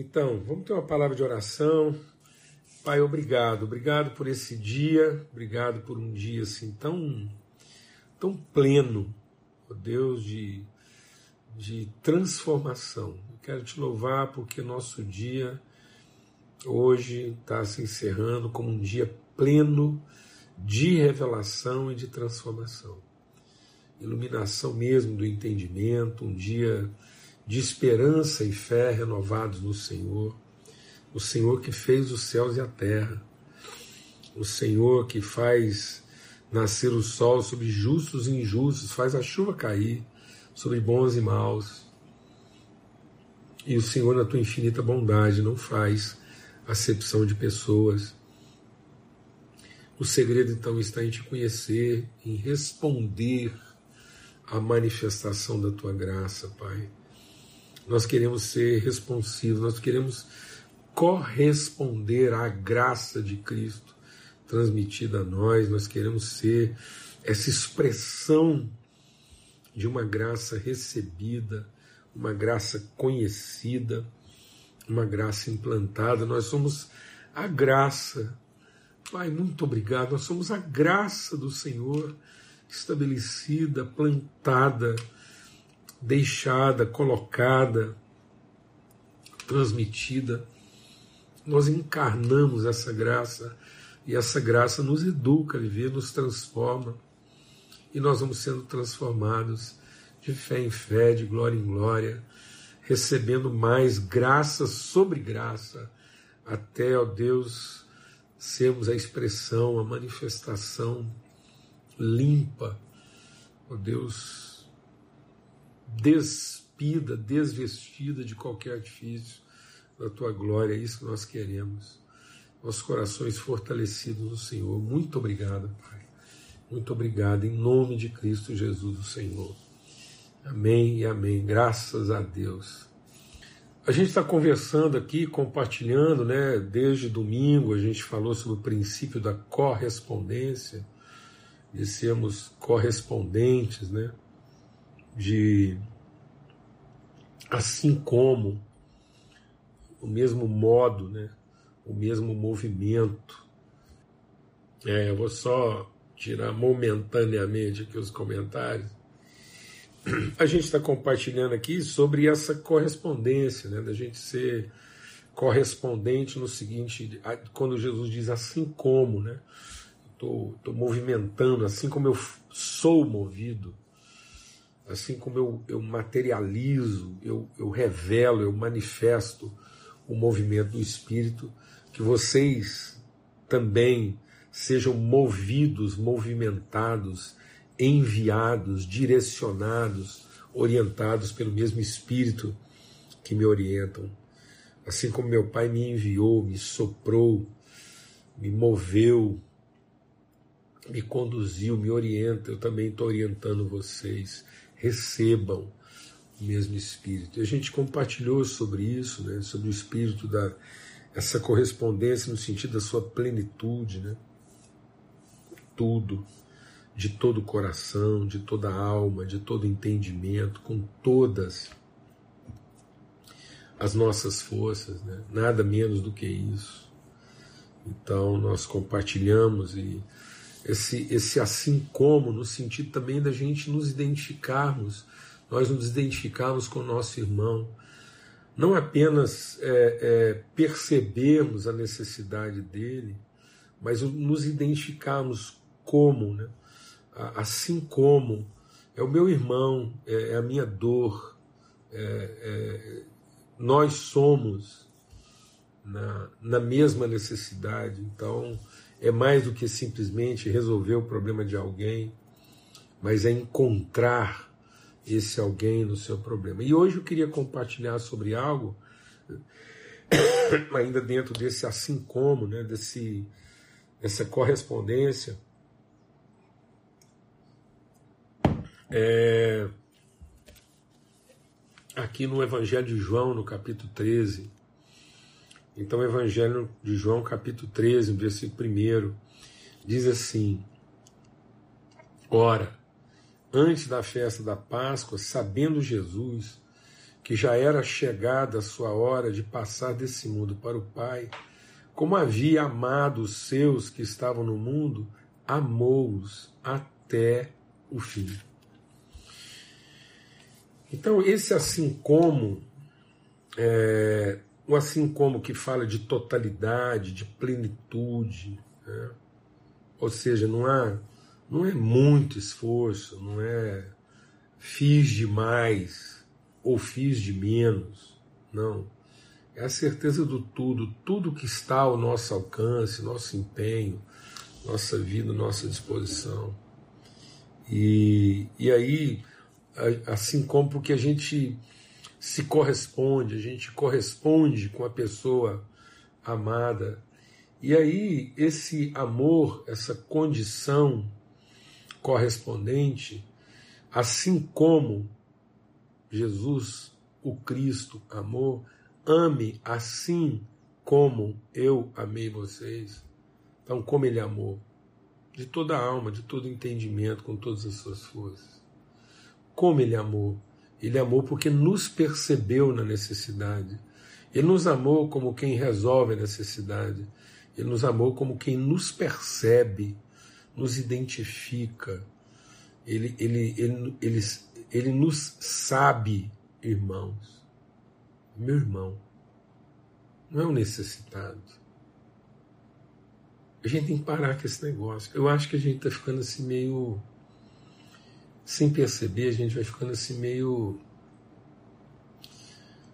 Então, vamos ter uma palavra de oração. Pai, obrigado. Obrigado por esse dia. Obrigado por um dia assim tão, tão pleno, ó Deus, de, de transformação. Eu quero te louvar porque nosso dia hoje está se encerrando como um dia pleno de revelação e de transformação. Iluminação mesmo do entendimento, um dia de esperança e fé renovados no Senhor, o Senhor que fez os céus e a terra, o Senhor que faz nascer o sol sobre justos e injustos, faz a chuva cair sobre bons e maus. E o Senhor, na tua infinita bondade, não faz acepção de pessoas. O segredo então está em te conhecer, em responder à manifestação da tua graça, Pai. Nós queremos ser responsivos, nós queremos corresponder à graça de Cristo transmitida a nós, nós queremos ser essa expressão de uma graça recebida, uma graça conhecida, uma graça implantada. Nós somos a graça. Pai, muito obrigado. Nós somos a graça do Senhor estabelecida, plantada deixada, colocada, transmitida. Nós encarnamos essa graça e essa graça nos educa a viver, nos transforma e nós vamos sendo transformados de fé em fé, de glória em glória, recebendo mais graça sobre graça, até, ó Deus, sermos a expressão, a manifestação limpa, ó Deus, despida, desvestida de qualquer artifício da tua glória. É isso que nós queremos. Nossos corações fortalecidos no Senhor. Muito obrigado, Pai. Muito obrigado, em nome de Cristo Jesus, o Senhor. Amém e amém. Graças a Deus. A gente está conversando aqui, compartilhando, né? Desde domingo a gente falou sobre o princípio da correspondência, de sermos correspondentes, né? De assim como o mesmo modo, né, o mesmo movimento. É, eu vou só tirar momentaneamente aqui os comentários. A gente está compartilhando aqui sobre essa correspondência, né, da gente ser correspondente no seguinte, quando Jesus diz assim como, né, estou movimentando, assim como eu sou movido assim como eu, eu materializo, eu, eu revelo, eu manifesto o movimento do Espírito, que vocês também sejam movidos, movimentados, enviados, direcionados, orientados pelo mesmo Espírito que me orientam. Assim como meu Pai me enviou, me soprou, me moveu, me conduziu, me orienta, eu também estou orientando vocês recebam o mesmo Espírito. E a gente compartilhou sobre isso, né, sobre o Espírito da essa correspondência no sentido da sua plenitude, né? Tudo, de todo o coração, de toda a alma, de todo entendimento, com todas as nossas forças, né? nada menos do que isso. Então nós compartilhamos e esse, esse assim como, no sentido também da gente nos identificarmos, nós nos identificarmos com o nosso irmão, não apenas é, é, percebermos a necessidade dele, mas nos identificarmos como, né? assim como é o meu irmão, é, é a minha dor, é, é, nós somos na, na mesma necessidade, então é mais do que simplesmente resolver o problema de alguém, mas é encontrar esse alguém no seu problema. E hoje eu queria compartilhar sobre algo, ainda dentro desse assim como, né, desse, dessa correspondência. É, aqui no Evangelho de João, no capítulo 13, então, o Evangelho de João, capítulo 13, versículo 1, diz assim: Ora, antes da festa da Páscoa, sabendo Jesus que já era chegada a sua hora de passar desse mundo para o Pai, como havia amado os seus que estavam no mundo, amou-os até o fim. Então, esse assim como, é, o assim como que fala de totalidade, de plenitude, né? ou seja, não há, não é muito esforço, não é fiz demais ou fiz de menos, não é a certeza do tudo, tudo que está ao nosso alcance, nosso empenho, nossa vida, nossa disposição. E, e aí, assim como porque a gente se corresponde, a gente corresponde com a pessoa amada. E aí, esse amor, essa condição correspondente, assim como Jesus, o Cristo, amou, ame assim como eu amei vocês. Então, como ele amou, de toda a alma, de todo entendimento, com todas as suas forças. Como ele amou. Ele amou porque nos percebeu na necessidade. Ele nos amou como quem resolve a necessidade. Ele nos amou como quem nos percebe, nos identifica. Ele, ele, ele, ele, ele nos sabe, irmãos meu irmão, não é um necessitado. A gente tem que parar com esse negócio. Eu acho que a gente está ficando assim meio. Sem perceber, a gente vai ficando assim meio.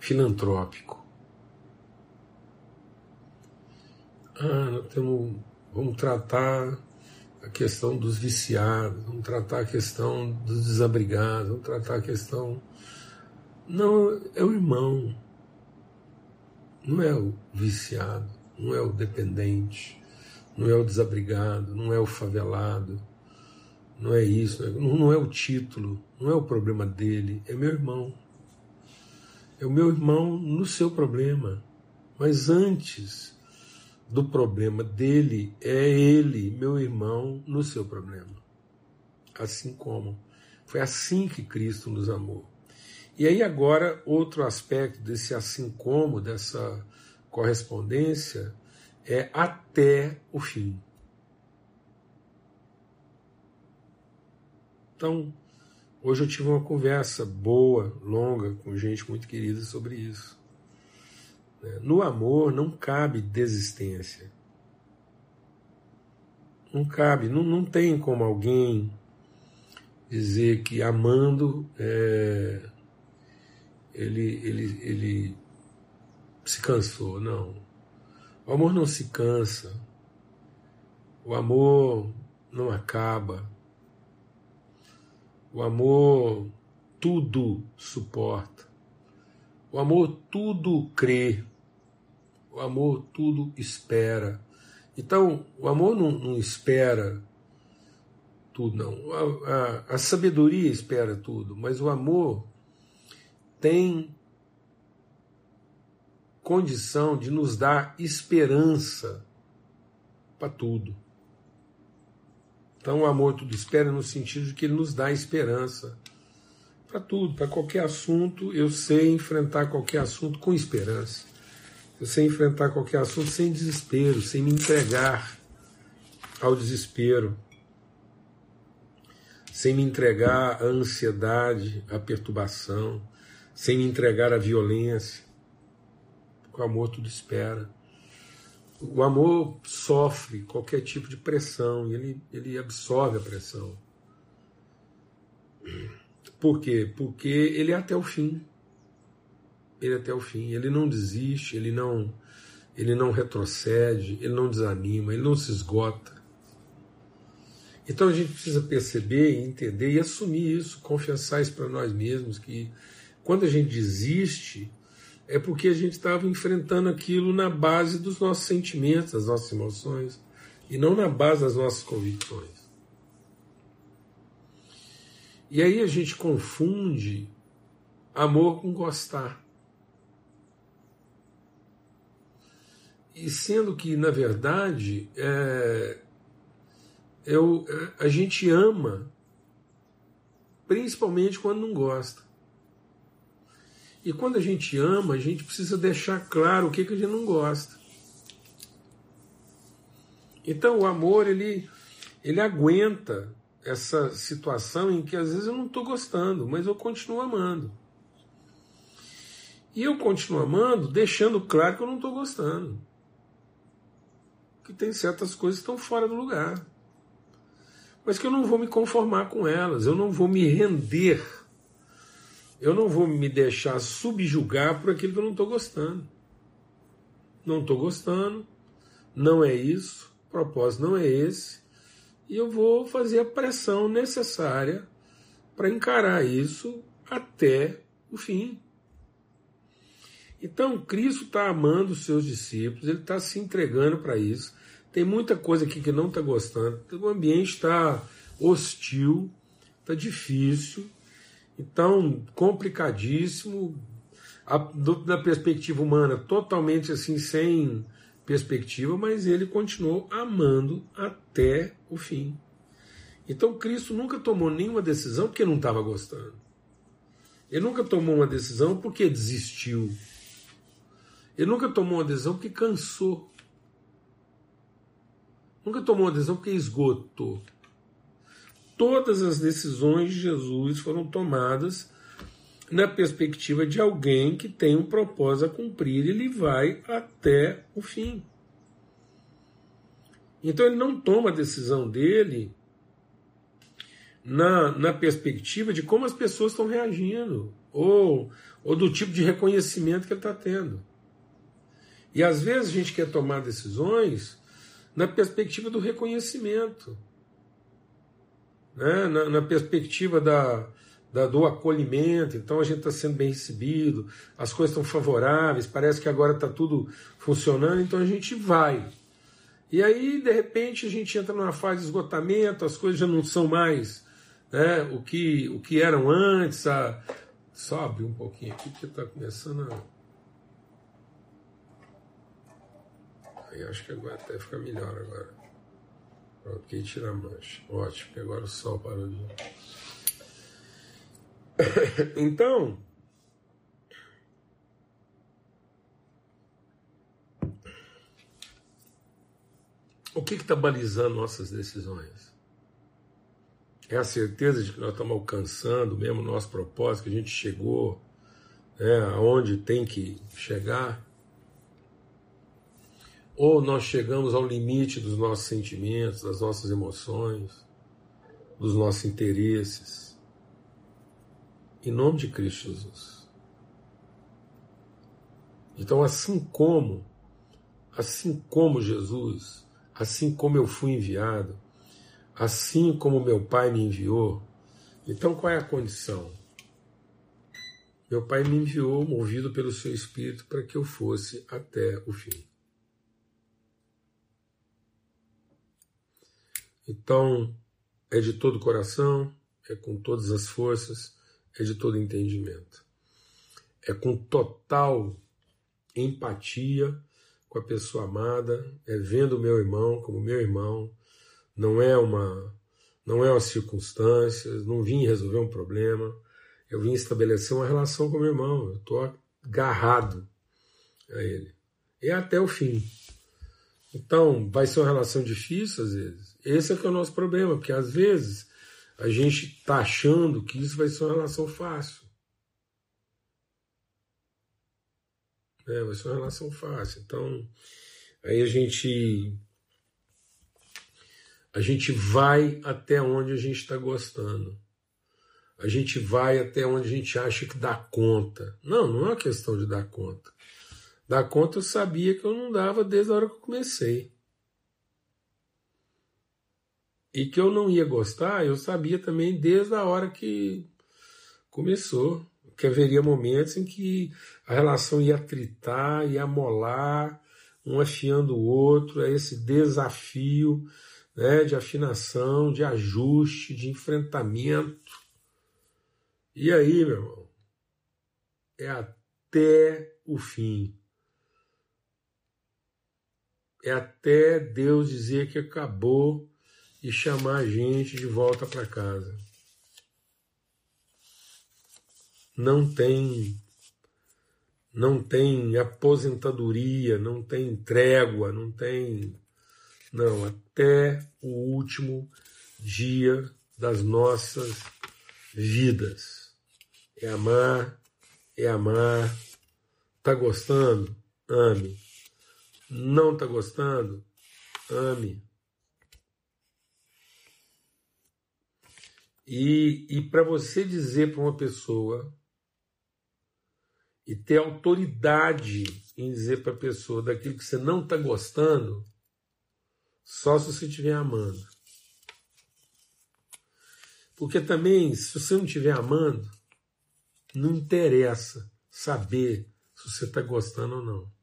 filantrópico. Ah, temos, vamos tratar a questão dos viciados, vamos tratar a questão dos desabrigados, vamos tratar a questão. Não, é o irmão não é o viciado, não é o dependente, não é o desabrigado, não é o favelado, não é isso, não é o título, não é o problema dele, é meu irmão. É o meu irmão no seu problema. Mas antes do problema dele, é ele, meu irmão, no seu problema. Assim como. Foi assim que Cristo nos amou. E aí agora outro aspecto desse assim como, dessa correspondência, é até o fim. Então, hoje eu tive uma conversa boa, longa, com gente muito querida sobre isso. Né? No amor não cabe desistência. Não cabe, não, não tem como alguém dizer que amando é, ele, ele, ele se cansou. Não. O amor não se cansa. O amor não acaba. O amor tudo suporta. O amor tudo crê. O amor tudo espera. Então, o amor não, não espera tudo, não. A, a, a sabedoria espera tudo, mas o amor tem condição de nos dar esperança para tudo. Então, o amor tudo espera no sentido de que ele nos dá esperança para tudo, para qualquer assunto. Eu sei enfrentar qualquer assunto com esperança. Eu sei enfrentar qualquer assunto sem desespero, sem me entregar ao desespero, sem me entregar à ansiedade, à perturbação sem me entregar à violência. O amor tudo espera. O amor sofre qualquer tipo de pressão ele, ele absorve a pressão. Por quê? Porque ele é até o fim. Ele é até o fim. Ele não desiste, ele não, ele não retrocede, ele não desanima, ele não se esgota. Então a gente precisa perceber, entender e assumir isso, confessar isso para nós mesmos que quando a gente desiste, é porque a gente estava enfrentando aquilo na base dos nossos sentimentos, das nossas emoções, e não na base das nossas convicções. E aí a gente confunde amor com gostar. E sendo que, na verdade, é, eu, a gente ama, principalmente quando não gosta. E quando a gente ama, a gente precisa deixar claro o que, que a gente não gosta. Então o amor ele, ele aguenta essa situação em que às vezes eu não estou gostando, mas eu continuo amando. E eu continuo amando, deixando claro que eu não estou gostando. Que tem certas coisas que estão fora do lugar. Mas que eu não vou me conformar com elas, eu não vou me render, eu não vou me deixar subjugar por aquilo que eu não estou gostando. Não estou gostando, não é isso, o propósito não é esse, e eu vou fazer a pressão necessária para encarar isso até o fim. Então, Cristo está amando os seus discípulos, ele está se entregando para isso. Tem muita coisa aqui que não está gostando, o ambiente está hostil, está difícil, então complicadíssimo, a, do, da perspectiva humana, totalmente assim, sem perspectiva, mas ele continuou amando até o fim. Então Cristo nunca tomou nenhuma decisão porque não estava gostando. Ele nunca tomou uma decisão porque desistiu. Ele nunca tomou uma decisão porque cansou. Nunca tomou uma decisão porque esgotou. Todas as decisões de Jesus foram tomadas na perspectiva de alguém que tem um propósito a cumprir, ele vai até o fim. Então ele não toma a decisão dele na, na perspectiva de como as pessoas estão reagindo, ou, ou do tipo de reconhecimento que ele está tendo. E às vezes a gente quer tomar decisões na perspectiva do reconhecimento, né? na, na perspectiva da, da, do acolhimento, então a gente está sendo bem recebido, as coisas estão favoráveis, parece que agora está tudo funcionando, então a gente vai. E aí, de repente, a gente entra numa fase de esgotamento, as coisas já não são mais né, o, que, o que eram antes. A... Sobe um pouquinho aqui, porque está começando a. Aí acho que agora até fica melhor agora. Ok, tira a mancha. Ótimo, porque agora o sol parou de. então, o que está balizando nossas decisões? É a certeza de que nós estamos alcançando mesmo o nosso propósito, que a gente chegou né, aonde tem que chegar? Ou nós chegamos ao limite dos nossos sentimentos, das nossas emoções, dos nossos interesses? Em nome de Cristo Jesus. Então, assim como, assim como Jesus, assim como eu fui enviado, assim como meu Pai me enviou, então qual é a condição? Meu Pai me enviou, movido pelo seu Espírito, para que eu fosse até o fim. Então, é de todo o coração, é com todas as forças, é de todo entendimento. É com total empatia com a pessoa amada, é vendo o meu irmão como meu irmão, não é uma não é uma circunstância, não vim resolver um problema, eu vim estabelecer uma relação com meu irmão, eu estou agarrado a ele. E até o fim. Então, vai ser uma relação difícil às vezes. Esse é que é o nosso problema, porque às vezes a gente está achando que isso vai ser uma relação fácil. É, vai ser uma relação fácil. Então, aí a gente. A gente vai até onde a gente está gostando. A gente vai até onde a gente acha que dá conta. Não, não é uma questão de dar conta. Dar conta eu sabia que eu não dava desde a hora que eu comecei e que eu não ia gostar, eu sabia também desde a hora que começou, que haveria momentos em que a relação ia tritar, ia molar, um afiando o outro, é esse desafio né, de afinação, de ajuste, de enfrentamento. E aí, meu irmão, é até o fim. É até Deus dizer que acabou e chamar a gente de volta para casa. Não tem não tem aposentadoria, não tem trégua, não tem. Não, até o último dia das nossas vidas. É amar, é amar. Tá gostando? Ame. Não tá gostando? Ame. E, e para você dizer para uma pessoa e ter autoridade em dizer para a pessoa daquilo que você não está gostando, só se você estiver amando. Porque também, se você não estiver amando, não interessa saber se você está gostando ou não.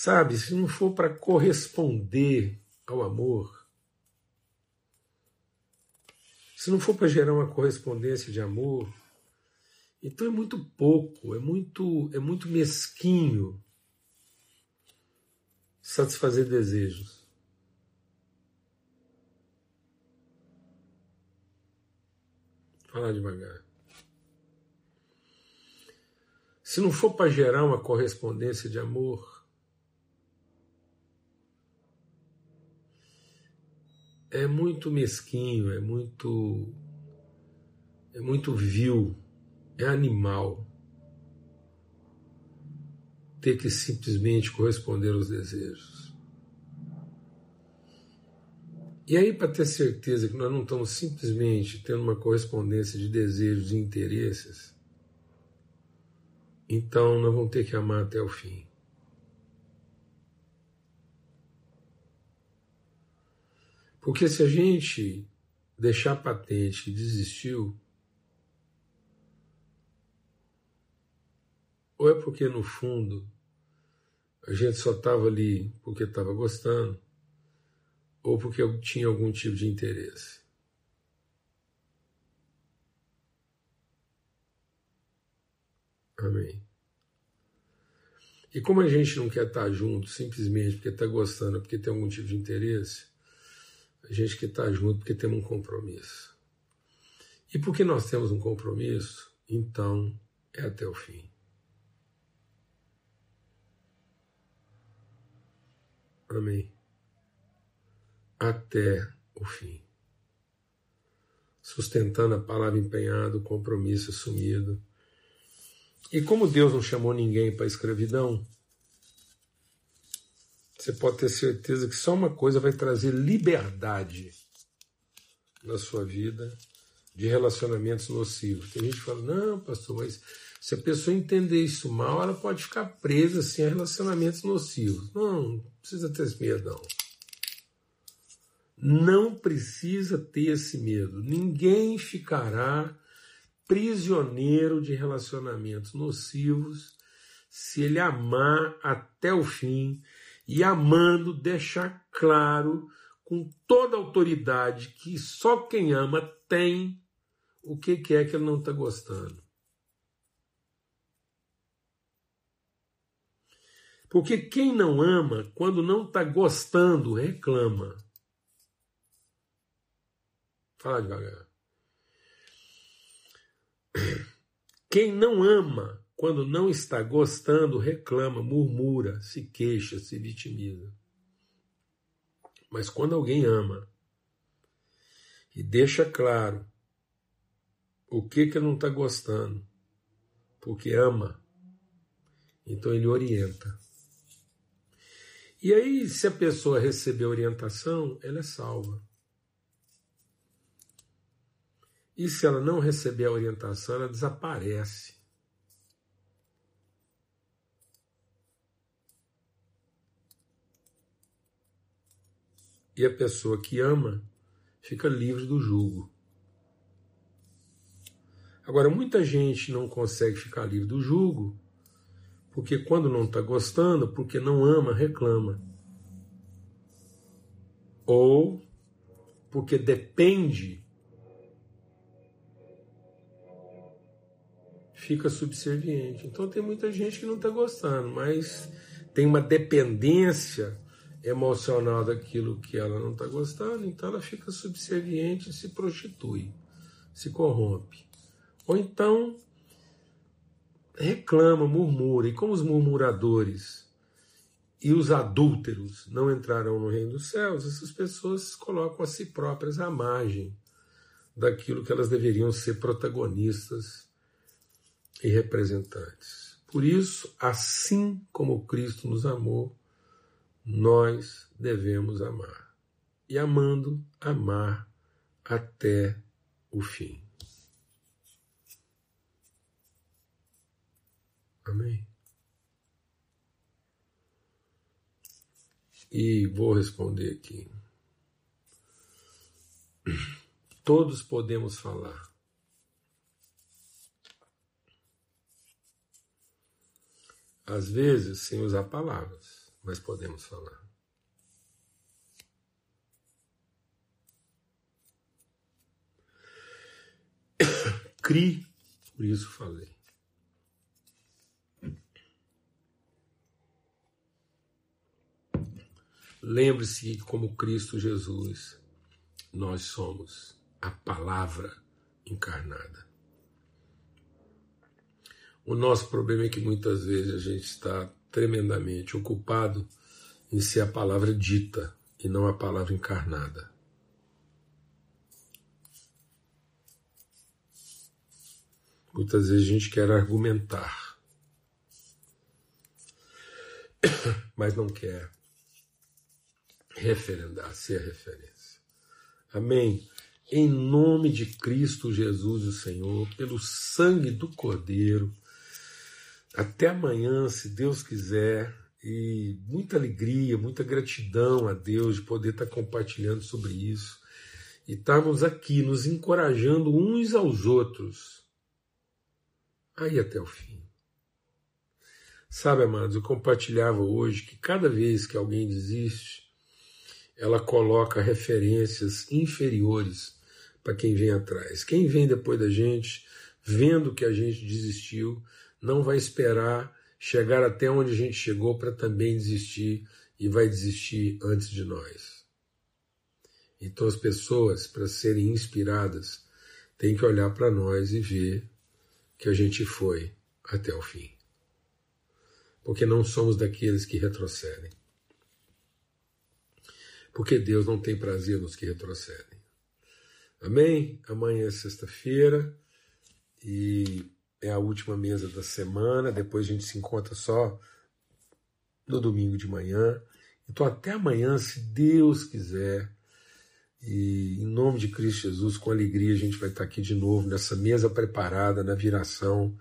Sabe, se não for para corresponder ao amor, se não for para gerar uma correspondência de amor, então é muito pouco, é muito, é muito mesquinho satisfazer desejos. Falar devagar. Se não for para gerar uma correspondência de amor, é muito mesquinho, é muito é muito vil, é animal ter que simplesmente corresponder aos desejos. E aí, para ter certeza que nós não estamos simplesmente tendo uma correspondência de desejos e interesses, então nós vamos ter que amar até o fim. Porque se a gente deixar patente que desistiu, ou é porque no fundo a gente só estava ali porque estava gostando, ou porque tinha algum tipo de interesse. Amém. E como a gente não quer estar junto simplesmente porque está gostando, porque tem algum tipo de interesse, a gente que está junto porque temos um compromisso. E porque nós temos um compromisso, então é até o fim. Amém. Até o fim. Sustentando a palavra empenhada, o compromisso assumido. E como Deus não chamou ninguém para a escravidão, você pode ter certeza que só uma coisa vai trazer liberdade na sua vida de relacionamentos nocivos. Tem gente que fala, não, pastor, mas se a pessoa entender isso mal, ela pode ficar presa assim, a relacionamentos nocivos. Não, não precisa ter esse medo, não. Não precisa ter esse medo. Ninguém ficará prisioneiro de relacionamentos nocivos se ele amar até o fim e amando deixar claro com toda autoridade que só quem ama tem o que é que ele não está gostando. Porque quem não ama, quando não está gostando, reclama. Fala devagar. Quem não ama, quando não está gostando, reclama, murmura, se queixa, se vitimiza. Mas quando alguém ama e deixa claro o que que não está gostando, porque ama, então ele orienta. E aí, se a pessoa receber orientação, ela é salva. E se ela não receber a orientação, ela desaparece. E a pessoa que ama fica livre do jugo. Agora, muita gente não consegue ficar livre do jugo porque quando não está gostando, porque não ama, reclama. Ou porque depende, fica subserviente. Então tem muita gente que não está gostando, mas tem uma dependência emocional daquilo que ela não está gostando, então ela fica subserviente, se prostitui, se corrompe. Ou então reclama, murmura, e como os murmuradores e os adúlteros não entrarão no reino dos céus, essas pessoas colocam a si próprias à margem daquilo que elas deveriam ser protagonistas e representantes. Por isso, assim como Cristo nos amou, nós devemos amar. E amando, amar até o fim. Amém. E vou responder aqui. Todos podemos falar. Às vezes sem usar palavras, mas podemos falar. Cri, por isso falei. Lembre-se que, como Cristo Jesus, nós somos a palavra encarnada. O nosso problema é que muitas vezes a gente está tremendamente ocupado em ser a palavra dita e não a palavra encarnada. Muitas vezes a gente quer argumentar, mas não quer referendar, ser referência. Amém? Em nome de Cristo Jesus, o Senhor, pelo sangue do Cordeiro, até amanhã, se Deus quiser, e muita alegria, muita gratidão a Deus de poder estar compartilhando sobre isso e estarmos aqui nos encorajando uns aos outros aí até o fim. Sabe, amados, eu compartilhava hoje que cada vez que alguém desiste, ela coloca referências inferiores para quem vem atrás. Quem vem depois da gente, vendo que a gente desistiu, não vai esperar chegar até onde a gente chegou para também desistir e vai desistir antes de nós. Então as pessoas, para serem inspiradas, têm que olhar para nós e ver que a gente foi até o fim. Porque não somos daqueles que retrocedem porque Deus não tem prazer nos que retrocedem. Amém? Amanhã é sexta-feira e é a última mesa da semana. Depois a gente se encontra só no domingo de manhã. Então, até amanhã, se Deus quiser. E em nome de Cristo Jesus, com alegria, a gente vai estar aqui de novo nessa mesa preparada na viração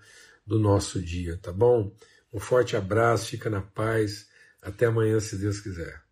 do nosso dia, tá bom? Um forte abraço, fica na paz. Até amanhã, se Deus quiser.